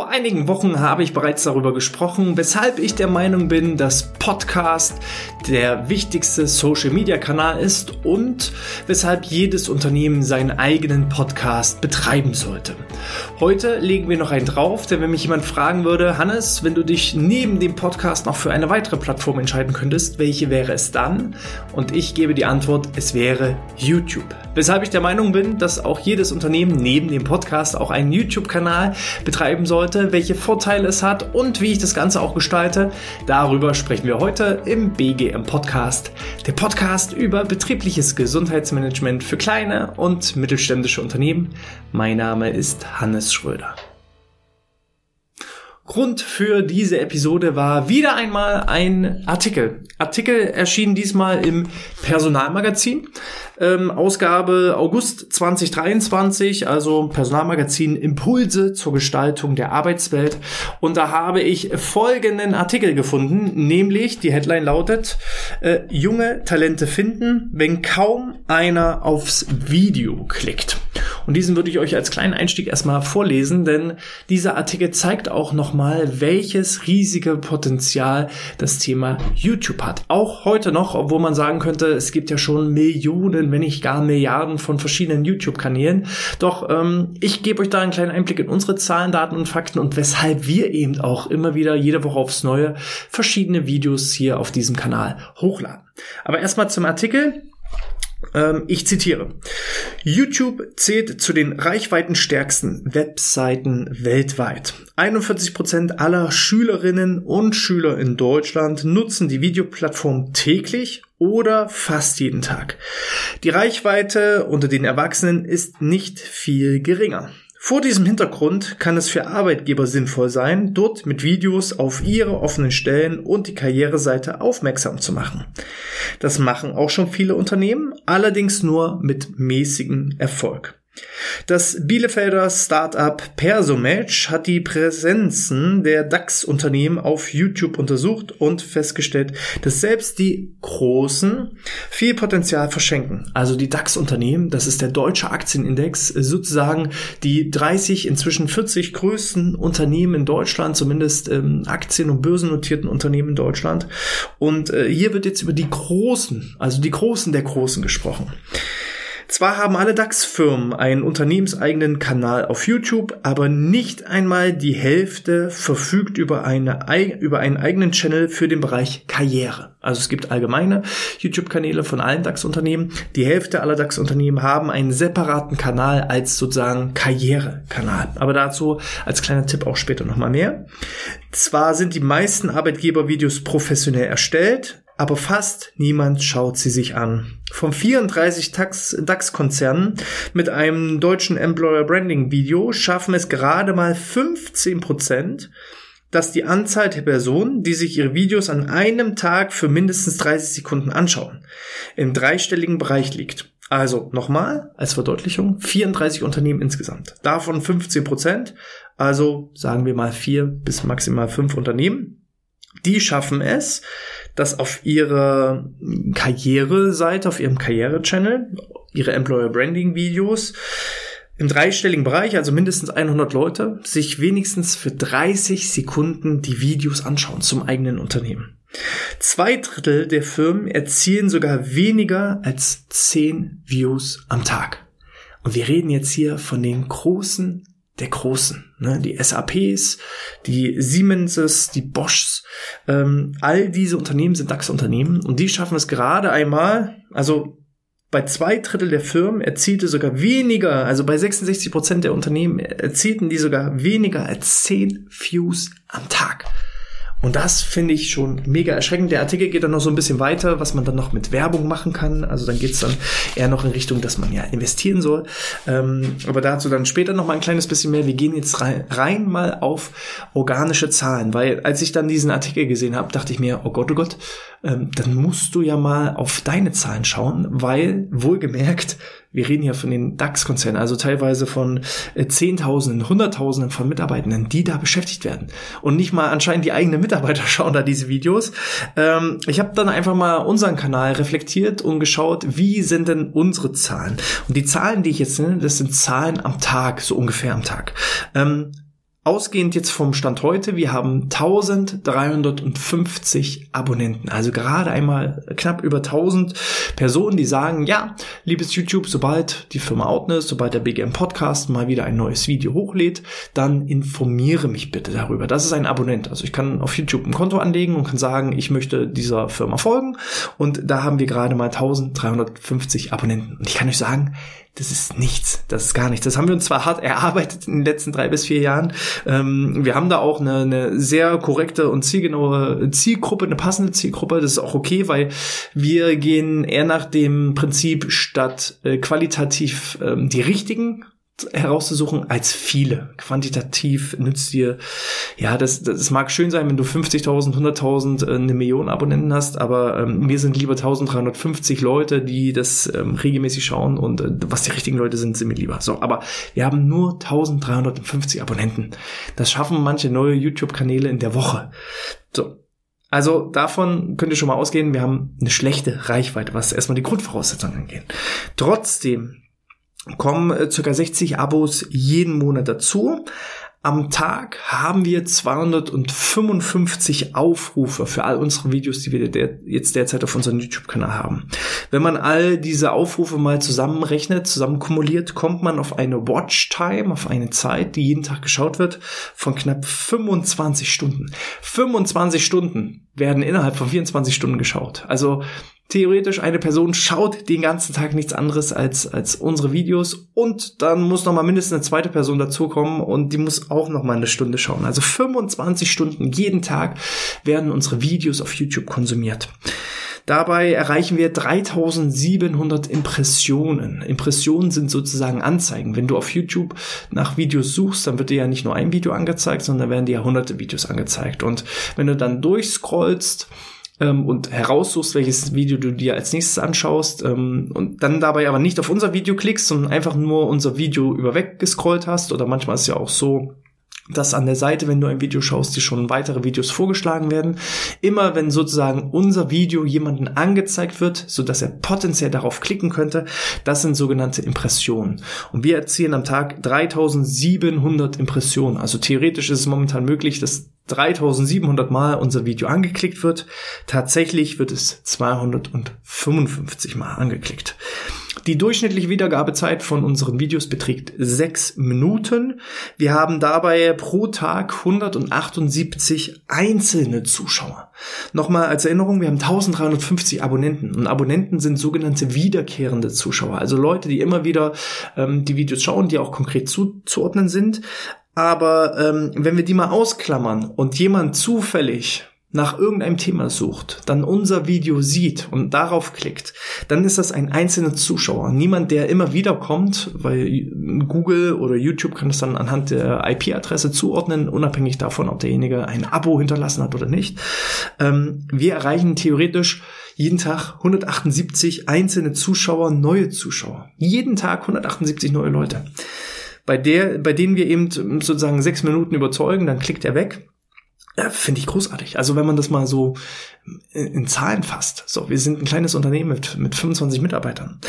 vor einigen Wochen habe ich bereits darüber gesprochen, weshalb ich der Meinung bin, dass Podcast der wichtigste Social-Media-Kanal ist und weshalb jedes Unternehmen seinen eigenen Podcast betreiben sollte. Heute legen wir noch einen drauf, denn wenn mich jemand fragen würde, Hannes, wenn du dich neben dem Podcast noch für eine weitere Plattform entscheiden könntest, welche wäre es dann? Und ich gebe die Antwort, es wäre YouTube. Weshalb ich der Meinung bin, dass auch jedes Unternehmen neben dem Podcast auch einen YouTube-Kanal betreiben sollte welche Vorteile es hat und wie ich das Ganze auch gestalte. Darüber sprechen wir heute im BGM Podcast. Der Podcast über betriebliches Gesundheitsmanagement für kleine und mittelständische Unternehmen. Mein Name ist Hannes Schröder. Grund für diese Episode war wieder einmal ein Artikel. Artikel erschien diesmal im Personalmagazin, ähm, Ausgabe August 2023, also Personalmagazin Impulse zur Gestaltung der Arbeitswelt. Und da habe ich folgenden Artikel gefunden, nämlich die Headline lautet, äh, junge Talente finden, wenn kaum einer aufs Video klickt. Und diesen würde ich euch als kleinen Einstieg erstmal vorlesen, denn dieser Artikel zeigt auch nochmal, welches riesige Potenzial das Thema YouTube hat. Auch heute noch, obwohl man sagen könnte, es gibt ja schon Millionen, wenn nicht gar Milliarden von verschiedenen YouTube-Kanälen. Doch ähm, ich gebe euch da einen kleinen Einblick in unsere Zahlen, Daten und Fakten und weshalb wir eben auch immer wieder jede Woche aufs Neue verschiedene Videos hier auf diesem Kanal hochladen. Aber erstmal zum Artikel. Ähm, ich zitiere. YouTube zählt zu den reichweitenstärksten Webseiten weltweit. 41 Prozent aller Schülerinnen und Schüler in Deutschland nutzen die Videoplattform täglich oder fast jeden Tag. Die Reichweite unter den Erwachsenen ist nicht viel geringer. Vor diesem Hintergrund kann es für Arbeitgeber sinnvoll sein, dort mit Videos auf ihre offenen Stellen und die Karriereseite aufmerksam zu machen. Das machen auch schon viele Unternehmen, allerdings nur mit mäßigem Erfolg. Das Bielefelder Startup Persomatch hat die Präsenzen der DAX-Unternehmen auf YouTube untersucht und festgestellt, dass selbst die Großen viel Potenzial verschenken. Also die DAX-Unternehmen, das ist der deutsche Aktienindex, sozusagen die 30, inzwischen 40 größten Unternehmen in Deutschland, zumindest ähm, Aktien- und börsennotierten Unternehmen in Deutschland. Und äh, hier wird jetzt über die Großen, also die Großen der Großen gesprochen. Zwar haben alle DAX-Firmen einen unternehmenseigenen Kanal auf YouTube, aber nicht einmal die Hälfte verfügt über, eine, über einen eigenen Channel für den Bereich Karriere. Also es gibt allgemeine YouTube-Kanäle von allen DAX-Unternehmen. Die Hälfte aller DAX-Unternehmen haben einen separaten Kanal als sozusagen Karrierekanal. Aber dazu als kleiner Tipp auch später nochmal mehr. Zwar sind die meisten Arbeitgebervideos professionell erstellt, aber fast niemand schaut sie sich an. Von 34 DAX-Konzernen mit einem deutschen Employer Branding Video schaffen es gerade mal 15 Prozent, dass die Anzahl der Personen, die sich ihre Videos an einem Tag für mindestens 30 Sekunden anschauen, im dreistelligen Bereich liegt. Also nochmal als Verdeutlichung, 34 Unternehmen insgesamt. Davon 15 Prozent, also sagen wir mal vier bis maximal fünf Unternehmen. Die schaffen es, dass auf ihrer Karriereseite, auf ihrem Karriere-Channel, ihre Employer Branding Videos im dreistelligen Bereich, also mindestens 100 Leute, sich wenigstens für 30 Sekunden die Videos anschauen zum eigenen Unternehmen. Zwei Drittel der Firmen erzielen sogar weniger als 10 Views am Tag. Und wir reden jetzt hier von den großen der Großen. Ne? Die SAPs, die Siemenses, die Boschs, ähm, all diese Unternehmen sind DAX-Unternehmen und die schaffen es gerade einmal, also bei zwei Drittel der Firmen erzielte sogar weniger, also bei 66 Prozent der Unternehmen erzielten die sogar weniger als 10 Views am Tag. Und das finde ich schon mega erschreckend. Der Artikel geht dann noch so ein bisschen weiter, was man dann noch mit Werbung machen kann. Also dann geht es dann eher noch in Richtung, dass man ja investieren soll. Ähm, aber dazu dann später noch mal ein kleines bisschen mehr. Wir gehen jetzt rein, rein mal auf organische Zahlen, weil als ich dann diesen Artikel gesehen habe, dachte ich mir, oh Gott, oh Gott, ähm, dann musst du ja mal auf deine Zahlen schauen, weil wohlgemerkt, wir reden hier von den DAX-Konzernen, also teilweise von äh, Zehntausenden, Hunderttausenden von Mitarbeitenden, die da beschäftigt werden. Und nicht mal anscheinend die eigenen Mitarbeiter schauen da diese Videos. Ähm, ich habe dann einfach mal unseren Kanal reflektiert und geschaut, wie sind denn unsere Zahlen? Und die Zahlen, die ich jetzt nenne, das sind Zahlen am Tag, so ungefähr am Tag. Ähm, Ausgehend jetzt vom Stand heute, wir haben 1350 Abonnenten. Also gerade einmal knapp über 1000 Personen, die sagen, ja, liebes YouTube, sobald die Firma Outness, sobald der BGM Podcast mal wieder ein neues Video hochlädt, dann informiere mich bitte darüber. Das ist ein Abonnent. Also ich kann auf YouTube ein Konto anlegen und kann sagen, ich möchte dieser Firma folgen. Und da haben wir gerade mal 1350 Abonnenten. Und ich kann euch sagen, das ist nichts, das ist gar nichts. Das haben wir uns zwar hart erarbeitet in den letzten drei bis vier Jahren. Ähm, wir haben da auch eine, eine sehr korrekte und zielgenaue Zielgruppe, eine passende Zielgruppe. Das ist auch okay, weil wir gehen eher nach dem Prinzip statt äh, qualitativ ähm, die richtigen herauszusuchen als viele. Quantitativ nützt dir, ja, das, das mag schön sein, wenn du 50.000, 100.000, äh, eine Million Abonnenten hast, aber ähm, mir sind lieber 1350 Leute, die das ähm, regelmäßig schauen und äh, was die richtigen Leute sind, sind mir lieber. So, aber wir haben nur 1350 Abonnenten. Das schaffen manche neue YouTube-Kanäle in der Woche. So. Also davon könnt ihr schon mal ausgehen, wir haben eine schlechte Reichweite, was erstmal die Grundvoraussetzungen angeht. Trotzdem kommen äh, ca. 60 Abos jeden Monat dazu. Am Tag haben wir 255 Aufrufe für all unsere Videos, die wir der, jetzt derzeit auf unserem YouTube-Kanal haben. Wenn man all diese Aufrufe mal zusammenrechnet, zusammen kumuliert, kommt man auf eine Watchtime, auf eine Zeit, die jeden Tag geschaut wird, von knapp 25 Stunden. 25 Stunden werden innerhalb von 24 Stunden geschaut. Also theoretisch eine Person schaut den ganzen Tag nichts anderes als, als unsere Videos und dann muss noch mal mindestens eine zweite Person dazukommen und die muss auch noch mal eine Stunde schauen. Also 25 Stunden jeden Tag werden unsere Videos auf YouTube konsumiert. Dabei erreichen wir 3700 Impressionen. Impressionen sind sozusagen Anzeigen. Wenn du auf YouTube nach Videos suchst, dann wird dir ja nicht nur ein Video angezeigt, sondern werden dir ja hunderte Videos angezeigt. Und wenn du dann durchscrollst, ähm, und heraussuchst, welches Video du dir als nächstes anschaust ähm, und dann dabei aber nicht auf unser Video klickst, sondern einfach nur unser Video überweg gescrollt hast oder manchmal ist ja auch so, dass an der Seite, wenn du ein Video schaust, dir schon weitere Videos vorgeschlagen werden. Immer wenn sozusagen unser Video jemanden angezeigt wird, so dass er potenziell darauf klicken könnte, das sind sogenannte Impressionen. Und wir erzielen am Tag 3700 Impressionen. Also theoretisch ist es momentan möglich, dass 3700 Mal unser Video angeklickt wird. Tatsächlich wird es 255 Mal angeklickt. Die durchschnittliche Wiedergabezeit von unseren Videos beträgt sechs Minuten. Wir haben dabei pro Tag 178 einzelne Zuschauer. Nochmal als Erinnerung, wir haben 1350 Abonnenten und Abonnenten sind sogenannte wiederkehrende Zuschauer, also Leute, die immer wieder ähm, die Videos schauen, die auch konkret zuzuordnen sind. Aber ähm, wenn wir die mal ausklammern und jemand zufällig nach irgendeinem Thema sucht, dann unser Video sieht und darauf klickt, dann ist das ein einzelner Zuschauer. Niemand, der immer wieder kommt, weil Google oder YouTube kann es dann anhand der IP-Adresse zuordnen, unabhängig davon, ob derjenige ein Abo hinterlassen hat oder nicht. Ähm, wir erreichen theoretisch jeden Tag 178 einzelne Zuschauer, neue Zuschauer. Jeden Tag 178 neue Leute. Bei der, bei denen wir eben sozusagen sechs Minuten überzeugen, dann klickt er weg ja, finde ich großartig. Also wenn man das mal so in, Zahlen fasst. So, wir sind ein kleines Unternehmen mit, mit 25 Mitarbeitern.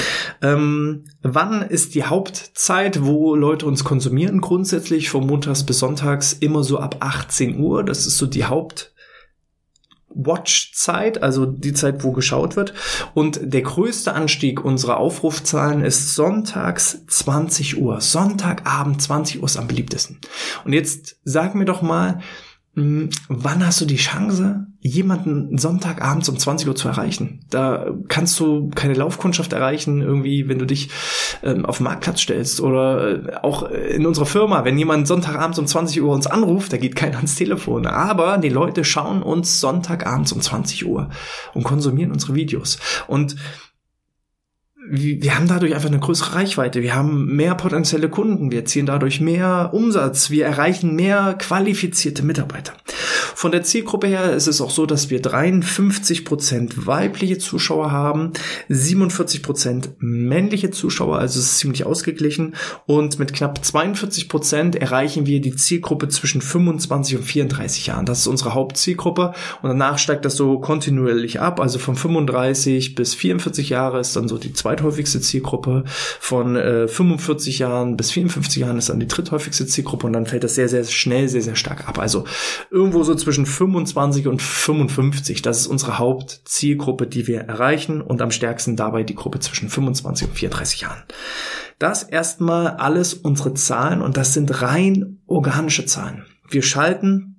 Ähm, wann ist die Hauptzeit, wo Leute uns konsumieren? Grundsätzlich von montags bis sonntags immer so ab 18 Uhr. Das ist so die Haupt Watch-Zeit, also die Zeit, wo geschaut wird. Und der größte Anstieg unserer Aufrufzahlen ist sonntags 20 Uhr. Sonntagabend 20 Uhr ist am beliebtesten. Und jetzt sag mir doch mal, wann hast du die Chance, jemanden Sonntagabends um 20 Uhr zu erreichen? Da kannst du keine Laufkundschaft erreichen, irgendwie, wenn du dich ähm, auf den Marktplatz stellst oder äh, auch in unserer Firma, wenn jemand Sonntagabends um 20 Uhr uns anruft, da geht keiner ans Telefon. Aber die Leute schauen uns Sonntagabends um 20 Uhr und konsumieren unsere Videos. Und wir haben dadurch einfach eine größere Reichweite, wir haben mehr potenzielle Kunden, wir erzielen dadurch mehr Umsatz, wir erreichen mehr qualifizierte Mitarbeiter. Von der Zielgruppe her ist es auch so, dass wir 53% weibliche Zuschauer haben, 47% männliche Zuschauer, also es ist ziemlich ausgeglichen. Und mit knapp 42% erreichen wir die Zielgruppe zwischen 25 und 34 Jahren. Das ist unsere Hauptzielgruppe. Und danach steigt das so kontinuierlich ab, also von 35 bis 44 Jahre ist dann so die zweithäufigste Zielgruppe, von äh, 45 Jahren bis 54 Jahren ist dann die dritthäufigste Zielgruppe. Und dann fällt das sehr, sehr schnell, sehr, sehr stark ab. Also irgendwo so zwischen 25 und 55. Das ist unsere Hauptzielgruppe, die wir erreichen und am stärksten dabei die Gruppe zwischen 25 und 34 Jahren. Das erstmal alles unsere Zahlen und das sind rein organische Zahlen. Wir schalten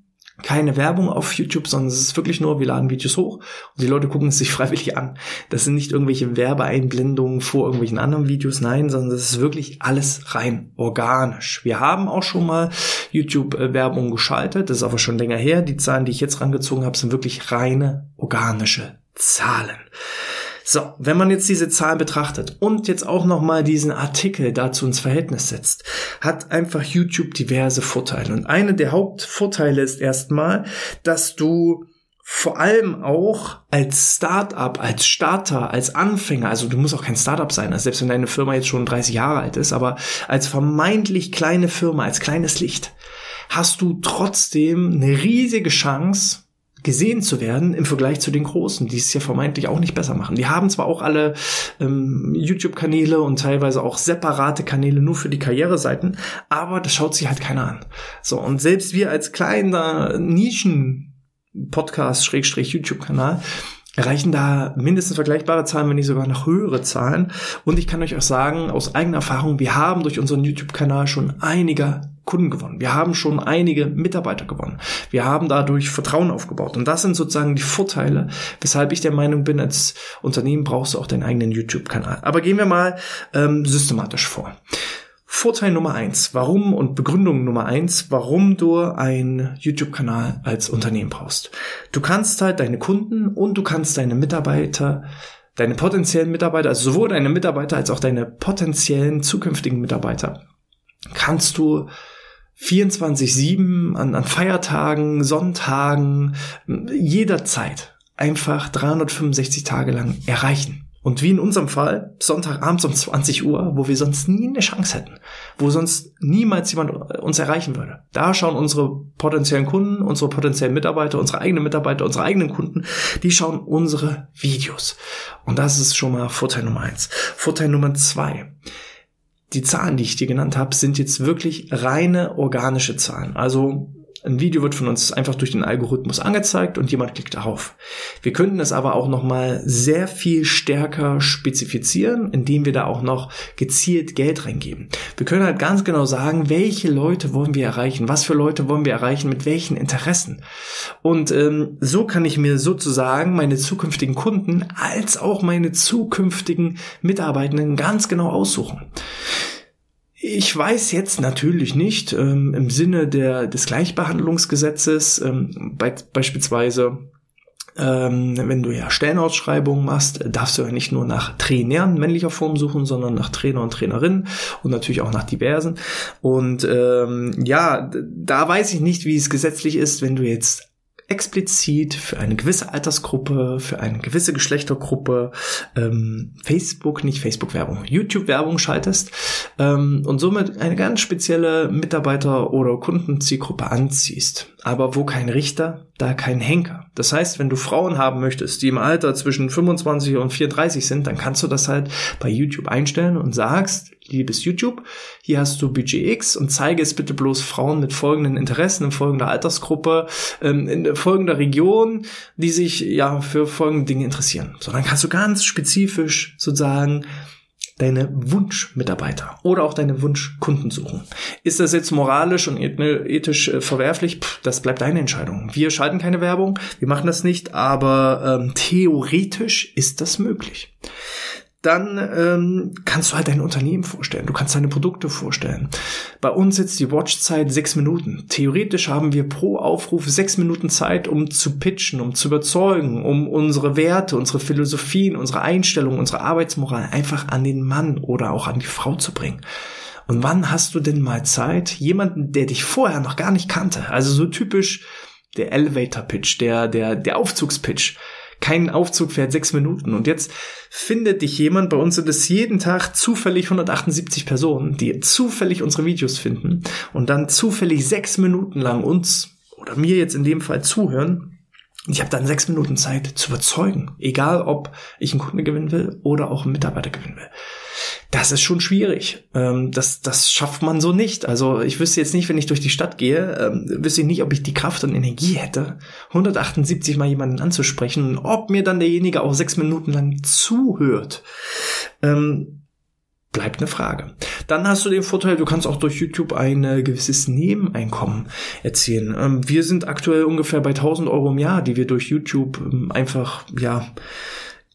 keine Werbung auf YouTube, sondern es ist wirklich nur, wir laden Videos hoch und die Leute gucken es sich freiwillig an. Das sind nicht irgendwelche Werbeeinblendungen vor irgendwelchen anderen Videos, nein, sondern das ist wirklich alles rein organisch. Wir haben auch schon mal YouTube-Werbung geschaltet, das ist aber schon länger her. Die Zahlen, die ich jetzt rangezogen habe, sind wirklich reine organische Zahlen. So, wenn man jetzt diese Zahlen betrachtet und jetzt auch nochmal diesen Artikel dazu ins Verhältnis setzt, hat einfach YouTube diverse Vorteile. Und eine der Hauptvorteile ist erstmal, dass du vor allem auch als Startup, als Starter, als Anfänger, also du musst auch kein Startup sein, also selbst wenn deine Firma jetzt schon 30 Jahre alt ist, aber als vermeintlich kleine Firma, als kleines Licht, hast du trotzdem eine riesige Chance, gesehen zu werden im Vergleich zu den Großen, die es ja vermeintlich auch nicht besser machen. Die haben zwar auch alle ähm, YouTube-Kanäle und teilweise auch separate Kanäle nur für die Karriereseiten, aber das schaut sich halt keiner an. So, und selbst wir als kleiner Nischen-Podcast, Schrägstrich YouTube-Kanal, erreichen da mindestens vergleichbare Zahlen, wenn nicht sogar noch höhere Zahlen. Und ich kann euch auch sagen, aus eigener Erfahrung, wir haben durch unseren YouTube-Kanal schon einige Kunden gewonnen. Wir haben schon einige Mitarbeiter gewonnen. Wir haben dadurch Vertrauen aufgebaut. Und das sind sozusagen die Vorteile, weshalb ich der Meinung bin, als Unternehmen brauchst du auch deinen eigenen YouTube-Kanal. Aber gehen wir mal ähm, systematisch vor. Vorteil Nummer eins, warum und Begründung Nummer eins, warum du einen YouTube-Kanal als Unternehmen brauchst. Du kannst halt deine Kunden und du kannst deine Mitarbeiter, deine potenziellen Mitarbeiter, also sowohl deine Mitarbeiter als auch deine potenziellen zukünftigen Mitarbeiter, kannst du 24-7 an, an Feiertagen, Sonntagen, jederzeit einfach 365 Tage lang erreichen. Und wie in unserem Fall, Sonntagabends um 20 Uhr, wo wir sonst nie eine Chance hätten, wo sonst niemals jemand uns erreichen würde. Da schauen unsere potenziellen Kunden, unsere potenziellen Mitarbeiter, unsere eigenen Mitarbeiter, unsere eigenen Kunden, die schauen unsere Videos. Und das ist schon mal Vorteil Nummer eins. Vorteil Nummer zwei. Die Zahlen, die ich dir genannt habe, sind jetzt wirklich reine organische Zahlen. Also ein Video wird von uns einfach durch den Algorithmus angezeigt und jemand klickt darauf. Wir könnten es aber auch noch mal sehr viel stärker spezifizieren, indem wir da auch noch gezielt Geld reingeben. Wir können halt ganz genau sagen, welche Leute wollen wir erreichen, was für Leute wollen wir erreichen, mit welchen Interessen. Und ähm, so kann ich mir sozusagen meine zukünftigen Kunden als auch meine zukünftigen Mitarbeitenden ganz genau aussuchen. Ich weiß jetzt natürlich nicht ähm, im Sinne der, des Gleichbehandlungsgesetzes, ähm, be beispielsweise ähm, wenn du ja Stellenausschreibungen machst, darfst du ja nicht nur nach Trainern männlicher Form suchen, sondern nach Trainer und Trainerinnen und natürlich auch nach diversen. Und ähm, ja, da weiß ich nicht, wie es gesetzlich ist, wenn du jetzt explizit für eine gewisse Altersgruppe, für eine gewisse Geschlechtergruppe ähm, Facebook, nicht Facebook-Werbung, YouTube-Werbung schaltest ähm, und somit eine ganz spezielle Mitarbeiter- oder Kundenzielgruppe anziehst. Aber wo kein Richter, da kein Henker. Das heißt, wenn du Frauen haben möchtest, die im Alter zwischen 25 und 34 sind, dann kannst du das halt bei YouTube einstellen und sagst, liebes YouTube, hier hast du Budget X und zeige es bitte bloß Frauen mit folgenden Interessen in folgender Altersgruppe, ähm, in folgender Region, die sich ja für folgende Dinge interessieren. So, dann kannst du ganz spezifisch sozusagen deine Wunschmitarbeiter oder auch deine Wunschkunden suchen. Ist das jetzt moralisch und ethisch äh, verwerflich? Pff, das bleibt deine Entscheidung. Wir schalten keine Werbung, wir machen das nicht, aber ähm, theoretisch ist das möglich dann ähm, kannst du halt dein Unternehmen vorstellen. Du kannst deine Produkte vorstellen. Bei uns jetzt die Watchzeit sechs Minuten. Theoretisch haben wir pro Aufruf sechs Minuten Zeit, um zu pitchen, um zu überzeugen, um unsere Werte, unsere Philosophien, unsere Einstellungen, unsere Arbeitsmoral einfach an den Mann oder auch an die Frau zu bringen. Und wann hast du denn mal Zeit, jemanden, der dich vorher noch gar nicht kannte, also so typisch der Elevator Pitch, der, der, der Aufzugspitch. Kein Aufzug fährt sechs Minuten. Und jetzt findet dich jemand, bei uns sind es jeden Tag zufällig 178 Personen, die zufällig unsere Videos finden und dann zufällig sechs Minuten lang uns oder mir jetzt in dem Fall zuhören. Ich habe dann sechs Minuten Zeit zu überzeugen, egal ob ich einen Kunden gewinnen will oder auch einen Mitarbeiter gewinnen will das ist schon schwierig. Ähm, das, das schafft man so nicht. Also ich wüsste jetzt nicht, wenn ich durch die Stadt gehe, ähm, wüsste ich nicht, ob ich die Kraft und Energie hätte, 178 mal jemanden anzusprechen ob mir dann derjenige auch sechs Minuten lang zuhört. Ähm, bleibt eine Frage. Dann hast du den Vorteil, du kannst auch durch YouTube ein äh, gewisses Nebeneinkommen erzielen. Ähm, wir sind aktuell ungefähr bei 1000 Euro im Jahr, die wir durch YouTube ähm, einfach, ja,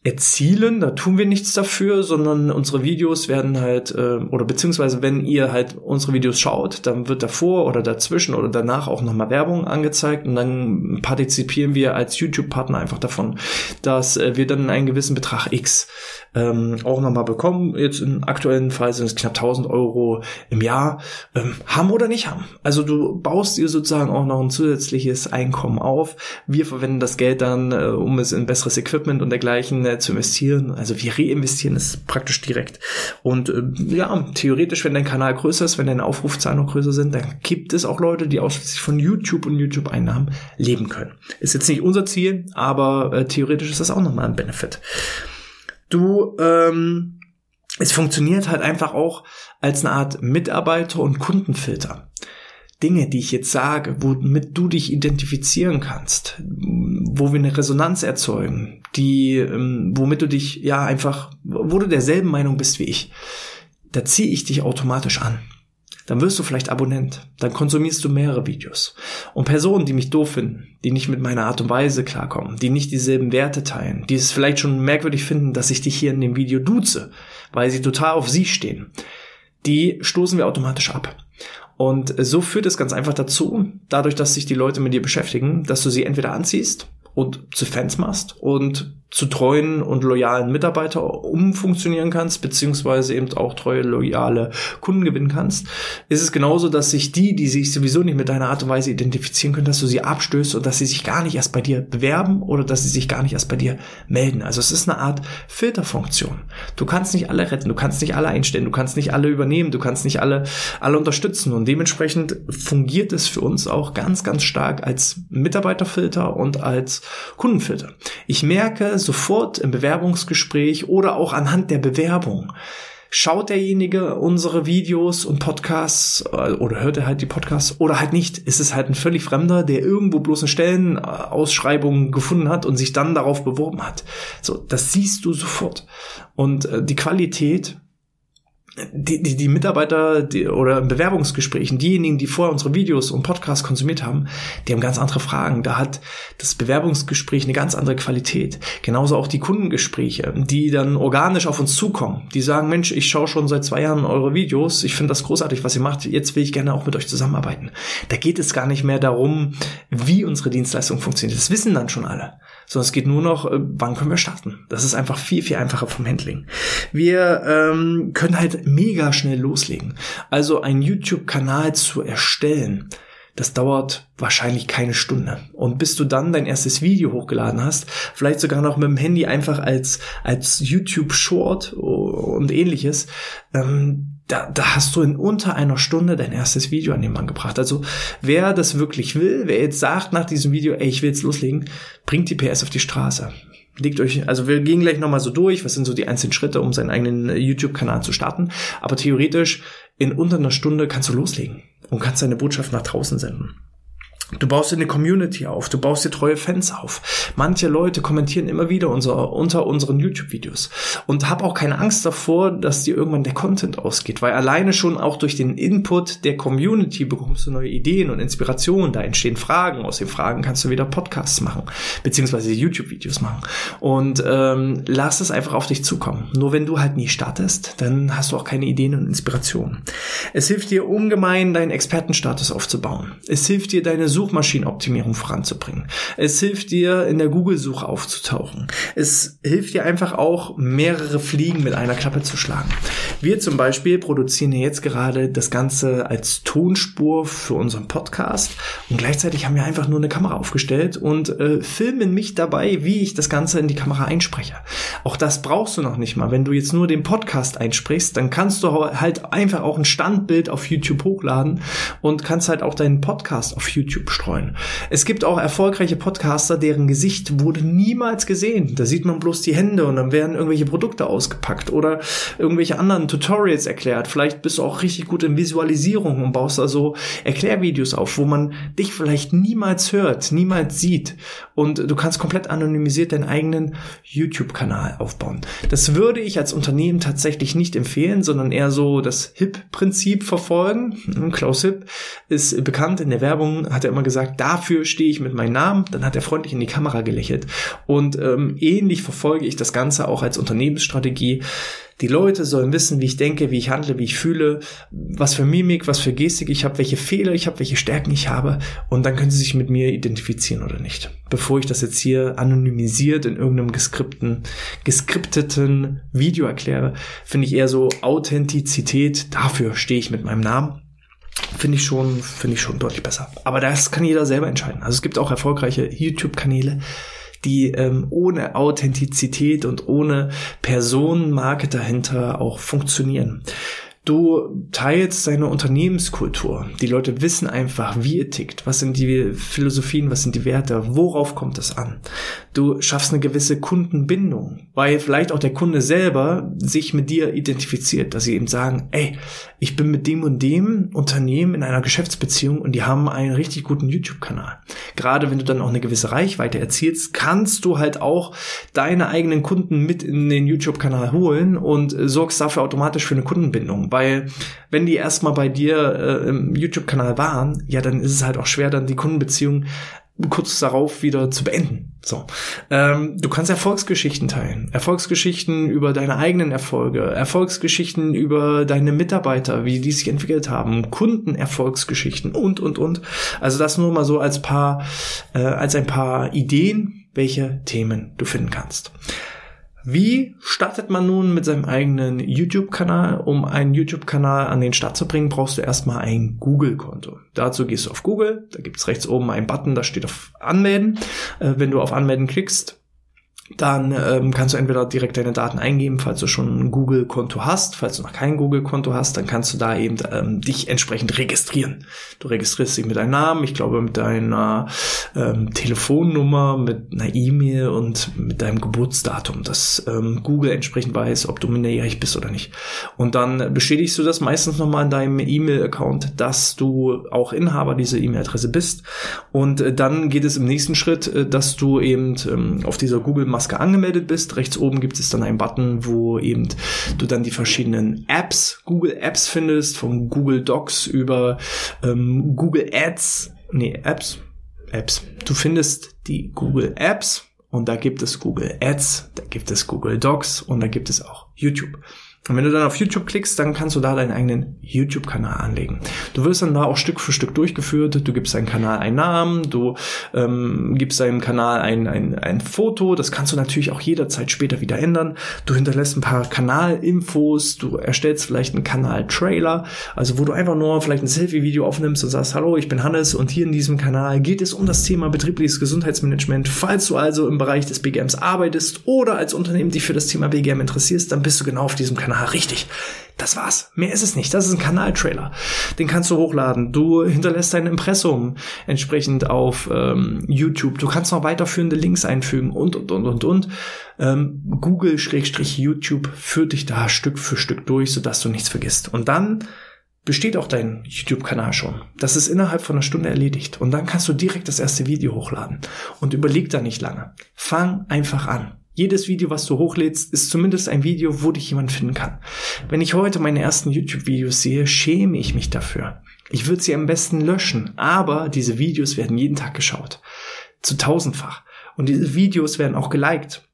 erzielen, da tun wir nichts dafür, sondern unsere Videos werden halt, äh, oder beziehungsweise wenn ihr halt unsere Videos schaut, dann wird davor oder dazwischen oder danach auch nochmal Werbung angezeigt und dann partizipieren wir als YouTube-Partner einfach davon, dass äh, wir dann einen gewissen Betrag X ähm, auch nochmal bekommen. Jetzt im aktuellen Fall sind es knapp 1000 Euro im Jahr, ähm, haben oder nicht haben. Also du baust dir sozusagen auch noch ein zusätzliches Einkommen auf. Wir verwenden das Geld dann, äh, um es in besseres Equipment und dergleichen äh, zu investieren. Also wir reinvestieren es praktisch direkt. Und äh, ja, theoretisch, wenn dein Kanal größer ist, wenn deine Aufrufzahlen noch größer sind, dann gibt es auch Leute, die ausschließlich von YouTube und YouTube-Einnahmen leben können. Ist jetzt nicht unser Ziel, aber äh, theoretisch ist das auch nochmal ein Benefit. Du, ähm, es funktioniert halt einfach auch als eine Art Mitarbeiter- und Kundenfilter. Dinge, die ich jetzt sage, womit du dich identifizieren kannst, wo wir eine Resonanz erzeugen, die, ähm, womit du dich ja einfach, wo du derselben Meinung bist wie ich, da ziehe ich dich automatisch an dann wirst du vielleicht Abonnent. Dann konsumierst du mehrere Videos. Und Personen, die mich doof finden, die nicht mit meiner Art und Weise klarkommen, die nicht dieselben Werte teilen, die es vielleicht schon merkwürdig finden, dass ich dich hier in dem Video duze, weil sie total auf sie stehen, die stoßen wir automatisch ab. Und so führt es ganz einfach dazu, dadurch, dass sich die Leute mit dir beschäftigen, dass du sie entweder anziehst und zu Fans machst und zu treuen und loyalen Mitarbeiter umfunktionieren kannst, beziehungsweise eben auch treue, loyale Kunden gewinnen kannst, ist es genauso, dass sich die, die sich sowieso nicht mit deiner Art und Weise identifizieren können, dass du sie abstößt und dass sie sich gar nicht erst bei dir bewerben oder dass sie sich gar nicht erst bei dir melden. Also es ist eine Art Filterfunktion. Du kannst nicht alle retten, du kannst nicht alle einstellen, du kannst nicht alle übernehmen, du kannst nicht alle, alle unterstützen und dementsprechend fungiert es für uns auch ganz, ganz stark als Mitarbeiterfilter und als Kundenfilter. Ich merke sofort im Bewerbungsgespräch oder auch anhand der Bewerbung, schaut derjenige unsere Videos und Podcasts äh, oder hört er halt die Podcasts oder halt nicht. Ist es halt ein völlig Fremder, der irgendwo bloß eine Stellenausschreibung gefunden hat und sich dann darauf beworben hat. So, das siehst du sofort. Und äh, die Qualität die, die, die Mitarbeiter die, oder in Bewerbungsgesprächen, diejenigen, die vorher unsere Videos und Podcasts konsumiert haben, die haben ganz andere Fragen. Da hat das Bewerbungsgespräch eine ganz andere Qualität. Genauso auch die Kundengespräche, die dann organisch auf uns zukommen. Die sagen, Mensch, ich schaue schon seit zwei Jahren eure Videos, ich finde das großartig, was ihr macht, jetzt will ich gerne auch mit euch zusammenarbeiten. Da geht es gar nicht mehr darum, wie unsere Dienstleistung funktioniert. Das wissen dann schon alle sondern es geht nur noch, äh, wann können wir starten. Das ist einfach viel, viel einfacher vom Handling. Wir ähm, können halt mega schnell loslegen. Also einen YouTube-Kanal zu erstellen, das dauert wahrscheinlich keine Stunde. Und bis du dann dein erstes Video hochgeladen hast, vielleicht sogar noch mit dem Handy einfach als, als YouTube Short und ähnliches, ähm, da, da hast du in unter einer Stunde dein erstes Video an den Mann gebracht. Also wer das wirklich will, wer jetzt sagt nach diesem Video, ey, ich will jetzt loslegen, bringt die PS auf die Straße. Legt euch, also wir gehen gleich nochmal so durch, was sind so die einzelnen Schritte, um seinen eigenen YouTube-Kanal zu starten. Aber theoretisch, in unter einer Stunde kannst du loslegen und kannst deine Botschaft nach draußen senden. Du baust dir eine Community auf, du baust dir treue Fans auf. Manche Leute kommentieren immer wieder unser, unter unseren YouTube-Videos und hab auch keine Angst davor, dass dir irgendwann der Content ausgeht, weil alleine schon auch durch den Input der Community bekommst du neue Ideen und Inspirationen, da entstehen Fragen, aus den Fragen kannst du wieder Podcasts machen, beziehungsweise YouTube-Videos machen und ähm, lass es einfach auf dich zukommen. Nur wenn du halt nie startest, dann hast du auch keine Ideen und Inspirationen. Es hilft dir ungemein, deinen Expertenstatus aufzubauen. Es hilft dir, deine Suchmaschinenoptimierung voranzubringen. Es hilft dir, in der Google-Suche aufzutauchen. Es hilft dir einfach auch, mehrere Fliegen mit einer Klappe zu schlagen. Wir zum Beispiel produzieren jetzt gerade das Ganze als Tonspur für unseren Podcast und gleichzeitig haben wir einfach nur eine Kamera aufgestellt und äh, filmen mich dabei, wie ich das Ganze in die Kamera einspreche. Auch das brauchst du noch nicht mal. Wenn du jetzt nur den Podcast einsprichst, dann kannst du halt einfach auch ein Standbild auf YouTube hochladen und kannst halt auch deinen Podcast auf YouTube streuen. Es gibt auch erfolgreiche Podcaster, deren Gesicht wurde niemals gesehen. Da sieht man bloß die Hände und dann werden irgendwelche Produkte ausgepackt oder irgendwelche anderen Tutorials erklärt. Vielleicht bist du auch richtig gut in Visualisierung und baust da so Erklärvideos auf, wo man dich vielleicht niemals hört, niemals sieht und du kannst komplett anonymisiert deinen eigenen YouTube-Kanal aufbauen. Das würde ich als Unternehmen tatsächlich nicht empfehlen, sondern eher so das HIP-Prinzip verfolgen. Hm, Klaus Hipp ist bekannt in der Werbung, hat er immer gesagt, dafür stehe ich mit meinem Namen. Dann hat er freundlich in die Kamera gelächelt. Und ähm, ähnlich verfolge ich das Ganze auch als Unternehmensstrategie. Die Leute sollen wissen, wie ich denke, wie ich handle, wie ich fühle, was für Mimik, was für Gestik ich habe, welche Fehler ich habe, welche Stärken ich habe. Und dann können sie sich mit mir identifizieren oder nicht. Bevor ich das jetzt hier anonymisiert in irgendeinem geskripten, geskripteten Video erkläre, finde ich eher so Authentizität. Dafür stehe ich mit meinem Namen finde ich schon, finde ich schon deutlich besser. Aber das kann jeder selber entscheiden. Also es gibt auch erfolgreiche YouTube-Kanäle, die ähm, ohne Authentizität und ohne Personenmarke dahinter auch funktionieren. Du teilst deine Unternehmenskultur. Die Leute wissen einfach, wie ihr tickt. Was sind die Philosophien? Was sind die Werte? Worauf kommt es an? Du schaffst eine gewisse Kundenbindung, weil vielleicht auch der Kunde selber sich mit dir identifiziert, dass sie eben sagen, ey, ich bin mit dem und dem Unternehmen in einer Geschäftsbeziehung und die haben einen richtig guten YouTube-Kanal. Gerade wenn du dann auch eine gewisse Reichweite erzielst, kannst du halt auch deine eigenen Kunden mit in den YouTube-Kanal holen und sorgst dafür automatisch für eine Kundenbindung weil wenn die erstmal bei dir äh, im YouTube-Kanal waren, ja, dann ist es halt auch schwer, dann die Kundenbeziehung kurz darauf wieder zu beenden. So, ähm, du kannst Erfolgsgeschichten teilen, Erfolgsgeschichten über deine eigenen Erfolge, Erfolgsgeschichten über deine Mitarbeiter, wie die sich entwickelt haben, Kundenerfolgsgeschichten und und und. Also das nur mal so als paar, äh, als ein paar Ideen, welche Themen du finden kannst. Wie startet man nun mit seinem eigenen YouTube-Kanal? Um einen YouTube-Kanal an den Start zu bringen, brauchst du erstmal ein Google-Konto. Dazu gehst du auf Google, da gibt's rechts oben einen Button, da steht auf Anmelden. Äh, wenn du auf Anmelden klickst, dann ähm, kannst du entweder direkt deine Daten eingeben, falls du schon ein Google-Konto hast. Falls du noch kein Google-Konto hast, dann kannst du da eben ähm, dich entsprechend registrieren. Du registrierst dich mit deinem Namen, ich glaube mit deiner ähm, Telefonnummer, mit einer E-Mail und mit deinem Geburtsdatum, dass ähm, Google entsprechend weiß, ob du minderjährig bist oder nicht. Und dann bestätigst du das meistens nochmal in deinem E-Mail-Account, dass du auch Inhaber dieser E-Mail-Adresse bist. Und äh, dann geht es im nächsten Schritt, äh, dass du eben ähm, auf dieser Google Maske angemeldet bist. Rechts oben gibt es dann einen Button, wo eben du dann die verschiedenen Apps, Google Apps findest, von Google Docs über ähm, Google Ads, nee, Apps, Apps. Du findest die Google Apps und da gibt es Google Ads, da gibt es Google Docs und da gibt es auch YouTube. Und wenn du dann auf YouTube klickst, dann kannst du da deinen eigenen YouTube-Kanal anlegen. Du wirst dann da auch Stück für Stück durchgeführt. Du gibst deinem Kanal einen Namen, du ähm, gibst deinem Kanal ein, ein, ein Foto. Das kannst du natürlich auch jederzeit später wieder ändern. Du hinterlässt ein paar Kanalinfos, du erstellst vielleicht einen Kanal-Trailer, also wo du einfach nur vielleicht ein Selfie-Video aufnimmst und sagst, hallo, ich bin Hannes und hier in diesem Kanal geht es um das Thema betriebliches Gesundheitsmanagement. Falls du also im Bereich des BGMs arbeitest oder als Unternehmen dich für das Thema BGM interessierst, dann bist du genau auf diesem Kanal Kanal. Richtig. Das war's. Mehr ist es nicht. Das ist ein Kanaltrailer. Den kannst du hochladen. Du hinterlässt dein Impressum entsprechend auf ähm, YouTube. Du kannst noch weiterführende Links einfügen und, und, und, und, und. Ähm, Google-YouTube führt dich da Stück für Stück durch, sodass du nichts vergisst. Und dann besteht auch dein YouTube-Kanal schon. Das ist innerhalb von einer Stunde erledigt. Und dann kannst du direkt das erste Video hochladen. Und überleg da nicht lange. Fang einfach an. Jedes Video, was du hochlädst, ist zumindest ein Video, wo dich jemand finden kann. Wenn ich heute meine ersten YouTube-Videos sehe, schäme ich mich dafür. Ich würde sie am besten löschen, aber diese Videos werden jeden Tag geschaut. Zu tausendfach. Und diese Videos werden auch geliked.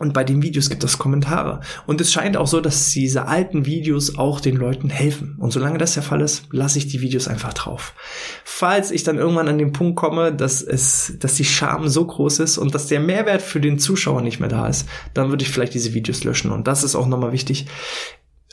Und bei den Videos gibt es Kommentare. Und es scheint auch so, dass diese alten Videos auch den Leuten helfen. Und solange das der Fall ist, lasse ich die Videos einfach drauf. Falls ich dann irgendwann an den Punkt komme, dass es, dass die Scham so groß ist und dass der Mehrwert für den Zuschauer nicht mehr da ist, dann würde ich vielleicht diese Videos löschen. Und das ist auch nochmal wichtig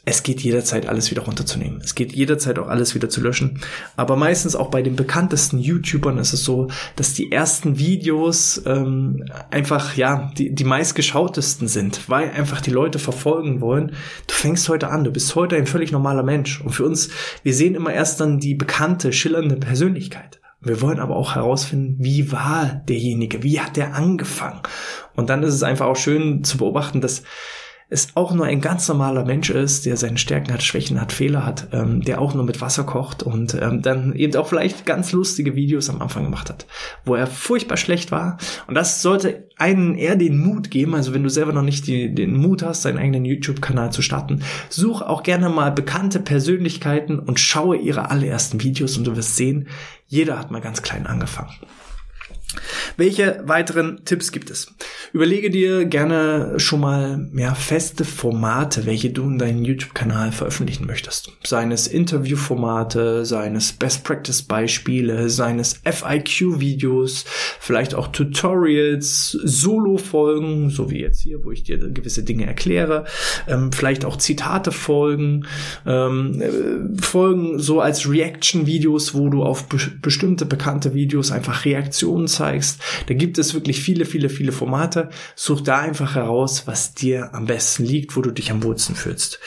es geht jederzeit alles wieder runterzunehmen. Es geht jederzeit auch alles wieder zu löschen. Aber meistens auch bei den bekanntesten YouTubern ist es so, dass die ersten Videos ähm, einfach ja die, die meistgeschautesten sind, weil einfach die Leute verfolgen wollen. Du fängst heute an, du bist heute ein völlig normaler Mensch. Und für uns, wir sehen immer erst dann die bekannte, schillernde Persönlichkeit. Wir wollen aber auch herausfinden, wie war derjenige, wie hat der angefangen. Und dann ist es einfach auch schön zu beobachten, dass es auch nur ein ganz normaler Mensch ist, der seine Stärken hat, Schwächen hat, Fehler hat, ähm, der auch nur mit Wasser kocht und ähm, dann eben auch vielleicht ganz lustige Videos am Anfang gemacht hat, wo er furchtbar schlecht war. Und das sollte einen eher den Mut geben, also wenn du selber noch nicht die, den Mut hast, deinen eigenen YouTube-Kanal zu starten, such auch gerne mal bekannte Persönlichkeiten und schaue ihre allerersten Videos und du wirst sehen, jeder hat mal ganz klein angefangen. Welche weiteren Tipps gibt es? Überlege dir gerne schon mal mehr feste Formate, welche du in deinen YouTube-Kanal veröffentlichen möchtest. Seines Interview-Formate, seines Best-Practice-Beispiele, seines FIQ-Videos, vielleicht auch Tutorials, Solo-Folgen, so wie jetzt hier, wo ich dir gewisse Dinge erkläre, ähm, vielleicht auch Zitate-Folgen, ähm, äh, Folgen so als Reaction-Videos, wo du auf be bestimmte bekannte Videos einfach Reaktionen zeigst. Da gibt es wirklich viele, viele, viele Formate. Such da einfach heraus, was dir am besten liegt, wo du dich am wohlsten fühlst.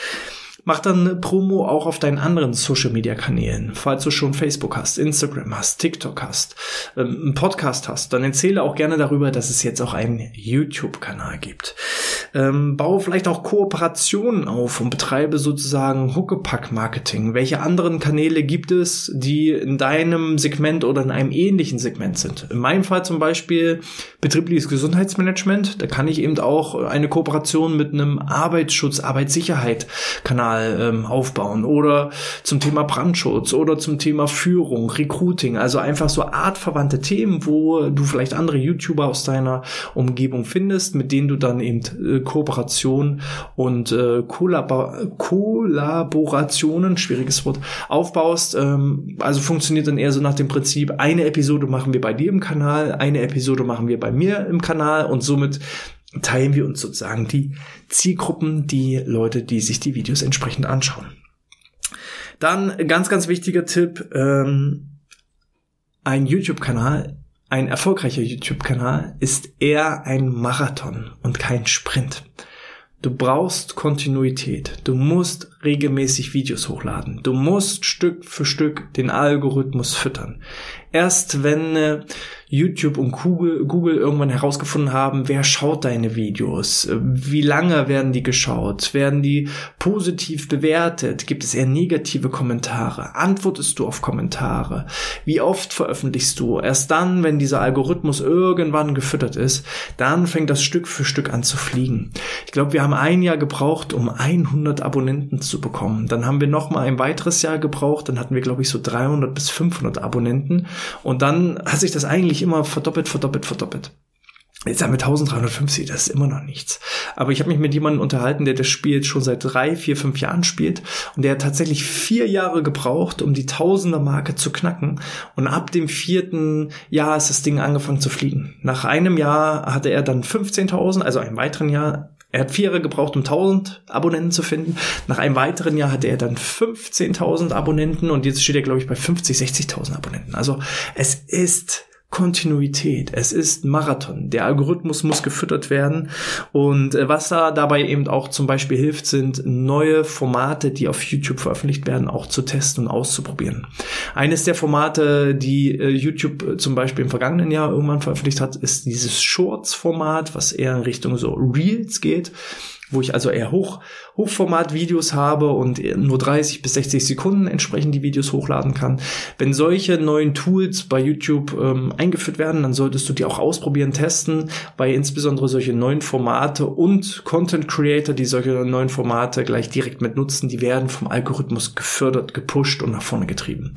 Mach dann Promo auch auf deinen anderen Social Media Kanälen. Falls du schon Facebook hast, Instagram hast, TikTok hast, ähm, einen Podcast hast, dann erzähle auch gerne darüber, dass es jetzt auch einen YouTube-Kanal gibt. Ähm, baue vielleicht auch Kooperationen auf und betreibe sozusagen Huckepack-Marketing. Welche anderen Kanäle gibt es, die in deinem Segment oder in einem ähnlichen Segment sind? In meinem Fall zum Beispiel betriebliches Gesundheitsmanagement. Da kann ich eben auch eine Kooperation mit einem Arbeitsschutz, Arbeitssicherheit-Kanal Kanal ähm, aufbauen oder zum Thema Brandschutz oder zum Thema Führung, Recruiting, also einfach so artverwandte Themen, wo du vielleicht andere YouTuber aus deiner Umgebung findest, mit denen du dann eben äh, Kooperation und äh, Kollabor Kollaborationen, schwieriges Wort, aufbaust. Ähm, also funktioniert dann eher so nach dem Prinzip, eine Episode machen wir bei dir im Kanal, eine Episode machen wir bei mir im Kanal und somit teilen wir uns sozusagen die Zielgruppen, die Leute, die sich die Videos entsprechend anschauen. Dann ganz, ganz wichtiger Tipp, ähm, ein YouTube-Kanal, ein erfolgreicher YouTube-Kanal ist eher ein Marathon und kein Sprint. Du brauchst Kontinuität. Du musst regelmäßig Videos hochladen. Du musst Stück für Stück den Algorithmus füttern. Erst wenn äh, YouTube und Google, Google irgendwann herausgefunden haben, wer schaut deine Videos, wie lange werden die geschaut, werden die positiv bewertet, gibt es eher negative Kommentare, antwortest du auf Kommentare, wie oft veröffentlichst du, erst dann, wenn dieser Algorithmus irgendwann gefüttert ist, dann fängt das Stück für Stück an zu fliegen. Ich glaube, wir haben ein Jahr gebraucht, um 100 Abonnenten zu bekommen. Dann haben wir noch mal ein weiteres Jahr gebraucht, dann hatten wir, glaube ich, so 300 bis 500 Abonnenten. Und dann hat sich das eigentlich immer verdoppelt, verdoppelt, verdoppelt. Jetzt haben wir 1350, das ist immer noch nichts. Aber ich habe mich mit jemandem unterhalten, der das Spiel schon seit drei, vier, fünf Jahren spielt und der hat tatsächlich vier Jahre gebraucht, um die Tausender-Marke zu knacken. Und ab dem vierten Jahr ist das Ding angefangen zu fliegen. Nach einem Jahr hatte er dann 15.000, also einem weiteren Jahr. Er hat vier Jahre gebraucht, um 1000 Abonnenten zu finden. Nach einem weiteren Jahr hatte er dann 15.000 Abonnenten und jetzt steht er, glaube ich, bei 50, 60.000 Abonnenten. Also es ist Kontinuität. Es ist Marathon. Der Algorithmus muss gefüttert werden. Und äh, was da dabei eben auch zum Beispiel hilft, sind neue Formate, die auf YouTube veröffentlicht werden, auch zu testen und auszuprobieren. Eines der Formate, die äh, YouTube äh, zum Beispiel im vergangenen Jahr irgendwann veröffentlicht hat, ist dieses Shorts-Format, was eher in Richtung so Reels geht wo ich also eher Hoch, Hochformat-Videos habe und nur 30 bis 60 Sekunden entsprechend die Videos hochladen kann. Wenn solche neuen Tools bei YouTube ähm, eingeführt werden, dann solltest du die auch ausprobieren, testen, weil insbesondere solche neuen Formate und Content Creator, die solche neuen Formate gleich direkt mit nutzen, die werden vom Algorithmus gefördert, gepusht und nach vorne getrieben.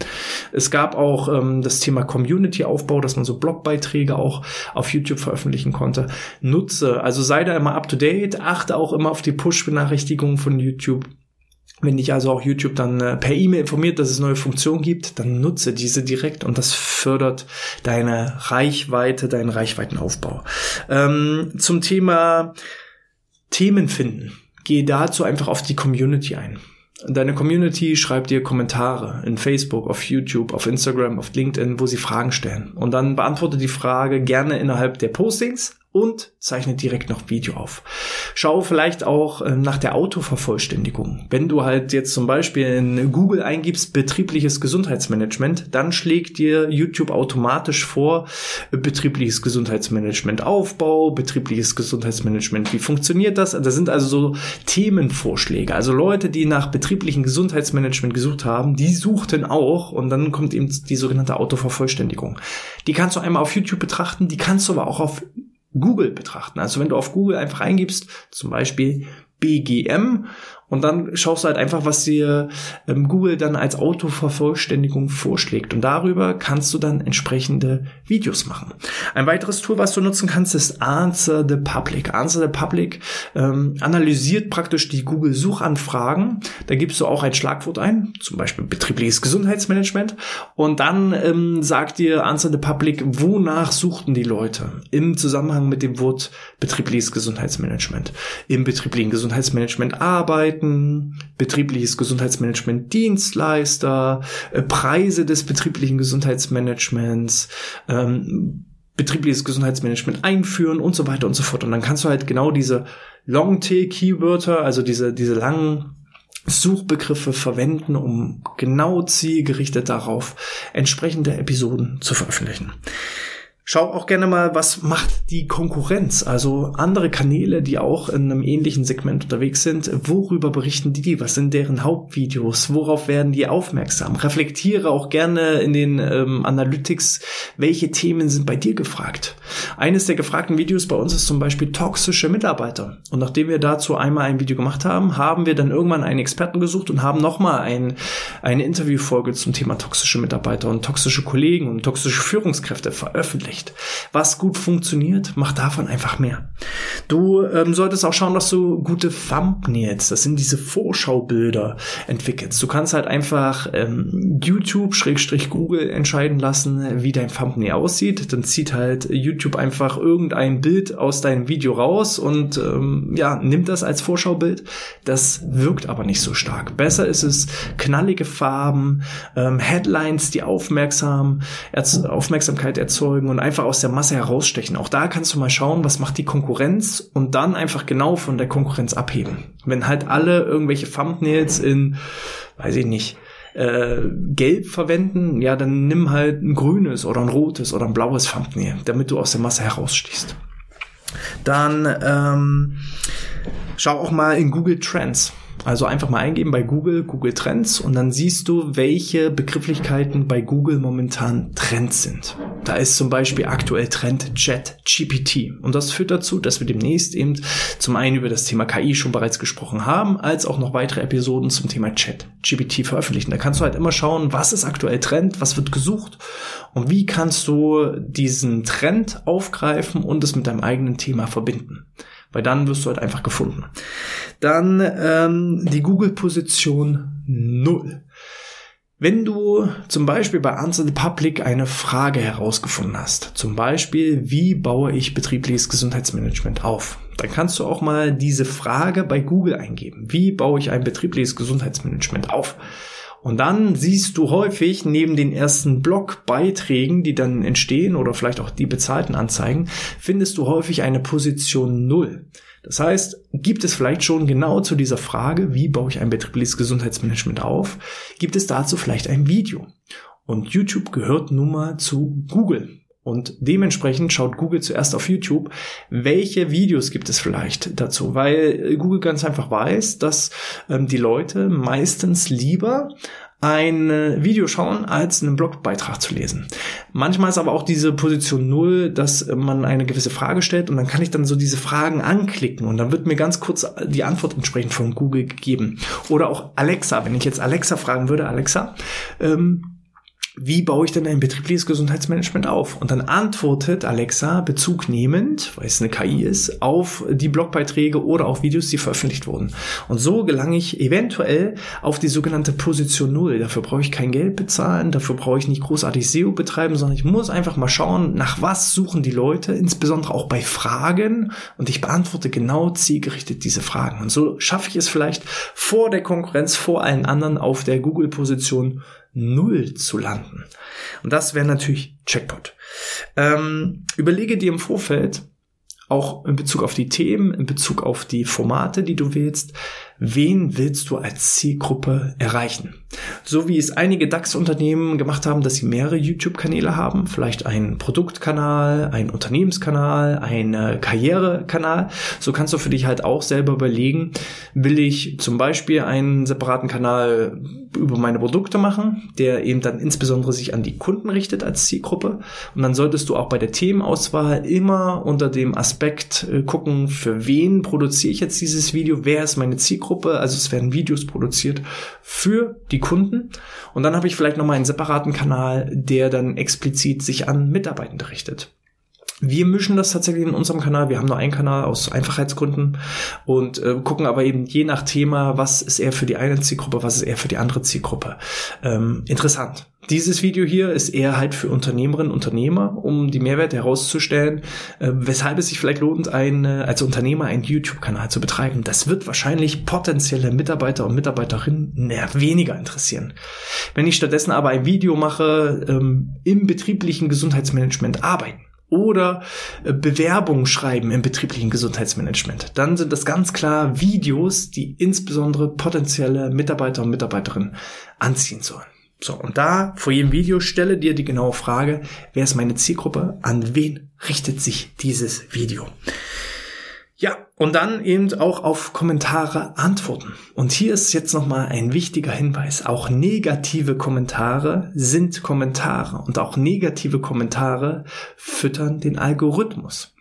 Es gab auch ähm, das Thema Community-Aufbau, dass man so Blogbeiträge auch auf YouTube veröffentlichen konnte. Nutze, also sei da immer up to date, achte auch immer auf die Push-Benachrichtigungen von YouTube. Wenn dich also auch YouTube dann äh, per E-Mail informiert, dass es neue Funktionen gibt, dann nutze diese direkt und das fördert deine Reichweite, deinen Reichweitenaufbau. Ähm, zum Thema Themen finden. Gehe dazu einfach auf die Community ein. Deine Community schreibt dir Kommentare in Facebook, auf YouTube, auf Instagram, auf LinkedIn, wo sie Fragen stellen. Und dann beantworte die Frage gerne innerhalb der Postings und zeichne direkt noch Video auf. Schau vielleicht auch äh, nach der Autovervollständigung. Wenn du halt jetzt zum Beispiel in Google eingibst betriebliches Gesundheitsmanagement, dann schlägt dir YouTube automatisch vor äh, betriebliches Gesundheitsmanagement Aufbau, betriebliches Gesundheitsmanagement. Wie funktioniert das? Das sind also so Themenvorschläge. Also Leute, die nach betrieblichem Gesundheitsmanagement gesucht haben, die suchten auch und dann kommt eben die sogenannte Autovervollständigung. Die kannst du einmal auf YouTube betrachten, die kannst du aber auch auf Google betrachten. Also wenn du auf Google einfach eingibst, zum Beispiel BGM und dann schaust du halt einfach, was dir ähm, Google dann als Autovervollständigung vorschlägt. Und darüber kannst du dann entsprechende Videos machen. Ein weiteres Tool, was du nutzen kannst, ist Answer the Public. Answer the Public ähm, analysiert praktisch die Google-Suchanfragen. Da gibst du auch ein Schlagwort ein, zum Beispiel betriebliches Gesundheitsmanagement. Und dann ähm, sagt dir Answer the Public, wonach suchten die Leute im Zusammenhang mit dem Wort betriebliches Gesundheitsmanagement. Im betrieblichen Gesundheitsmanagement arbeiten Arbeiten, betriebliches Gesundheitsmanagement, Dienstleister, äh, Preise des betrieblichen Gesundheitsmanagements, ähm, betriebliches Gesundheitsmanagement einführen und so weiter und so fort. Und dann kannst du halt genau diese Long-Tail-Keywörter, also diese, diese langen Suchbegriffe verwenden, um genau zielgerichtet darauf entsprechende Episoden zu veröffentlichen. Schau auch gerne mal, was macht die Konkurrenz, also andere Kanäle, die auch in einem ähnlichen Segment unterwegs sind. Worüber berichten die? Was sind deren Hauptvideos? Worauf werden die aufmerksam? Reflektiere auch gerne in den ähm, Analytics, welche Themen sind bei dir gefragt. Eines der gefragten Videos bei uns ist zum Beispiel toxische Mitarbeiter. Und nachdem wir dazu einmal ein Video gemacht haben, haben wir dann irgendwann einen Experten gesucht und haben nochmal ein, eine Interviewfolge zum Thema toxische Mitarbeiter und toxische Kollegen und toxische Führungskräfte veröffentlicht veröffentlicht. Was gut funktioniert, mach davon einfach mehr. Du ähm, solltest auch schauen, dass du gute Thumbnails, das sind diese Vorschaubilder, entwickelst. Du kannst halt einfach ähm, YouTube Schrägstrich Google entscheiden lassen, wie dein Thumbnail aussieht. Dann zieht halt YouTube einfach irgendein Bild aus deinem Video raus und ähm, ja, nimmt das als Vorschaubild. Das wirkt aber nicht so stark. Besser ist es knallige Farben, ähm, Headlines, die aufmerksam, Aufmerksamkeit erzeugen und einfach aus der Masse herausstechen. Auch da kannst du mal schauen, was macht die Konkurrenz und dann einfach genau von der Konkurrenz abheben. Wenn halt alle irgendwelche Thumbnails in, weiß ich nicht, äh, gelb verwenden, ja, dann nimm halt ein grünes oder ein rotes oder ein blaues Thumbnail, damit du aus der Masse herausstichst. Dann ähm, schau auch mal in Google Trends. Also einfach mal eingeben bei Google, Google Trends und dann siehst du, welche Begrifflichkeiten bei Google momentan Trends sind. Da ist zum Beispiel aktuell Trend Chat GPT. Und das führt dazu, dass wir demnächst eben zum einen über das Thema KI schon bereits gesprochen haben, als auch noch weitere Episoden zum Thema Chat GPT veröffentlichen. Da kannst du halt immer schauen, was ist aktuell Trend, was wird gesucht und wie kannst du diesen Trend aufgreifen und es mit deinem eigenen Thema verbinden weil dann wirst du halt einfach gefunden. Dann ähm, die Google-Position 0. Wenn du zum Beispiel bei Answer the Public eine Frage herausgefunden hast, zum Beispiel, wie baue ich betriebliches Gesundheitsmanagement auf, dann kannst du auch mal diese Frage bei Google eingeben. Wie baue ich ein betriebliches Gesundheitsmanagement auf? Und dann siehst du häufig neben den ersten Blogbeiträgen, die dann entstehen oder vielleicht auch die bezahlten Anzeigen, findest du häufig eine Position Null. Das heißt, gibt es vielleicht schon genau zu dieser Frage, wie baue ich ein betriebliches Gesundheitsmanagement auf, gibt es dazu vielleicht ein Video. Und YouTube gehört nun mal zu Google. Und dementsprechend schaut Google zuerst auf YouTube, welche Videos gibt es vielleicht dazu, weil Google ganz einfach weiß, dass ähm, die Leute meistens lieber ein Video schauen, als einen Blogbeitrag zu lesen. Manchmal ist aber auch diese Position null, dass man eine gewisse Frage stellt und dann kann ich dann so diese Fragen anklicken und dann wird mir ganz kurz die Antwort entsprechend von Google gegeben. Oder auch Alexa, wenn ich jetzt Alexa fragen würde, Alexa, ähm, wie baue ich denn ein betriebliches Gesundheitsmanagement auf? Und dann antwortet Alexa bezugnehmend, weil es eine KI ist, auf die Blogbeiträge oder auf Videos, die veröffentlicht wurden. Und so gelange ich eventuell auf die sogenannte Position Null. Dafür brauche ich kein Geld bezahlen, dafür brauche ich nicht großartig SEO betreiben, sondern ich muss einfach mal schauen, nach was suchen die Leute, insbesondere auch bei Fragen. Und ich beantworte genau zielgerichtet diese Fragen. Und so schaffe ich es vielleicht vor der Konkurrenz, vor allen anderen auf der Google-Position Null zu landen. Und das wäre natürlich Checkpot. Ähm, überlege dir im Vorfeld, auch in Bezug auf die Themen, in Bezug auf die Formate, die du wählst, wen willst du als Zielgruppe erreichen? So wie es einige DAX-Unternehmen gemacht haben, dass sie mehrere YouTube-Kanäle haben, vielleicht einen Produktkanal, einen Unternehmenskanal, einen Karrierekanal. So kannst du für dich halt auch selber überlegen, will ich zum Beispiel einen separaten Kanal über meine Produkte machen, der eben dann insbesondere sich an die Kunden richtet als Zielgruppe. Und dann solltest du auch bei der Themenauswahl immer unter dem Aspekt äh, gucken, für wen produziere ich jetzt dieses Video, wer ist meine Zielgruppe Zielgruppe, also es werden Videos produziert für die Kunden. Und dann habe ich vielleicht nochmal einen separaten Kanal, der dann explizit sich an Mitarbeitende richtet. Wir mischen das tatsächlich in unserem Kanal. Wir haben nur einen Kanal aus Einfachheitsgründen und äh, gucken aber eben je nach Thema, was ist eher für die eine Zielgruppe, was ist eher für die andere Zielgruppe. Ähm, interessant. Dieses Video hier ist eher halt für Unternehmerinnen und Unternehmer, um die Mehrwerte herauszustellen, äh, weshalb es sich vielleicht lohnt, ein, äh, als Unternehmer einen YouTube-Kanal zu betreiben. Das wird wahrscheinlich potenzielle Mitarbeiter und Mitarbeiterinnen weniger interessieren. Wenn ich stattdessen aber ein Video mache, ähm, im betrieblichen Gesundheitsmanagement arbeiten, oder äh, Bewerbungen schreiben im betrieblichen Gesundheitsmanagement. Dann sind das ganz klar Videos, die insbesondere potenzielle Mitarbeiter und Mitarbeiterinnen anziehen sollen. So, und da vor jedem Video stelle dir die genaue Frage, wer ist meine Zielgruppe, an wen richtet sich dieses Video? Ja, und dann eben auch auf Kommentare antworten. Und hier ist jetzt nochmal ein wichtiger Hinweis. Auch negative Kommentare sind Kommentare und auch negative Kommentare füttern den Algorithmus.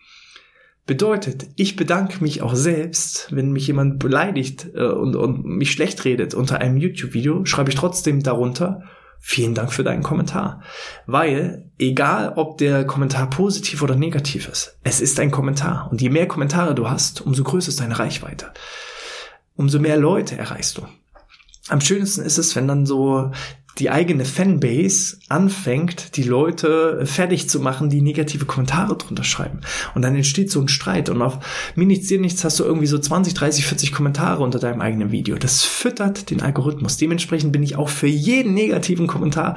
Bedeutet, ich bedanke mich auch selbst, wenn mich jemand beleidigt äh, und, und mich schlecht redet unter einem YouTube-Video, schreibe ich trotzdem darunter, vielen Dank für deinen Kommentar. Weil, egal ob der Kommentar positiv oder negativ ist, es ist ein Kommentar. Und je mehr Kommentare du hast, umso größer ist deine Reichweite. Umso mehr Leute erreichst du. Am schönsten ist es, wenn dann so die eigene Fanbase anfängt, die Leute fertig zu machen, die negative Kommentare drunter schreiben. Und dann entsteht so ein Streit. Und auf mir nichts, dir nichts hast du irgendwie so 20, 30, 40 Kommentare unter deinem eigenen Video. Das füttert den Algorithmus. Dementsprechend bin ich auch für jeden negativen Kommentar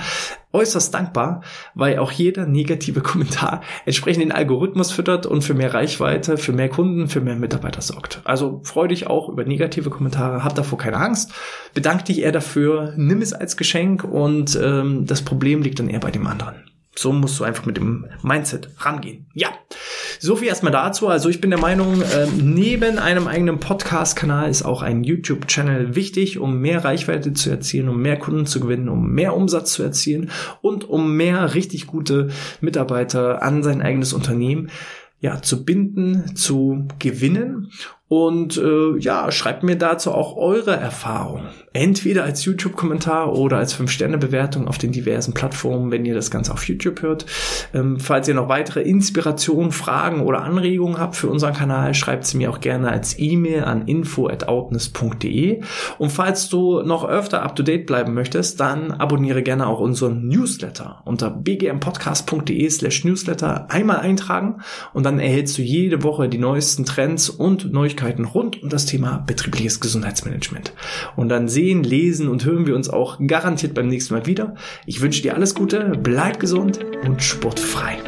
äußerst dankbar, weil auch jeder negative Kommentar entsprechend den Algorithmus füttert und für mehr Reichweite, für mehr Kunden, für mehr Mitarbeiter sorgt. Also freu dich auch über negative Kommentare, hab davor keine Angst, bedank dich eher dafür, nimm es als Geschenk und ähm, das Problem liegt dann eher bei dem anderen. So musst du einfach mit dem Mindset rangehen. Ja, so viel erstmal dazu. Also ich bin der Meinung, äh, neben einem eigenen Podcast-Kanal ist auch ein YouTube-Channel wichtig, um mehr Reichweite zu erzielen, um mehr Kunden zu gewinnen, um mehr Umsatz zu erzielen und um mehr richtig gute Mitarbeiter an sein eigenes Unternehmen ja, zu binden, zu gewinnen und äh, ja, schreibt mir dazu auch eure Erfahrungen. Entweder als YouTube-Kommentar oder als 5-Sterne-Bewertung auf den diversen Plattformen, wenn ihr das Ganze auf YouTube hört. Ähm, falls ihr noch weitere Inspirationen, Fragen oder Anregungen habt für unseren Kanal, schreibt sie mir auch gerne als E-Mail an info.outness.de. Und falls du noch öfter up-to-date bleiben möchtest, dann abonniere gerne auch unseren Newsletter unter bgmpodcast.de slash newsletter einmal eintragen und dann erhältst du jede Woche die neuesten Trends und Neuigkeiten Neuigkeiten rund um das Thema betriebliches Gesundheitsmanagement. Und dann sehen, lesen und hören wir uns auch garantiert beim nächsten Mal wieder. Ich wünsche dir alles Gute, bleib gesund und sportfrei.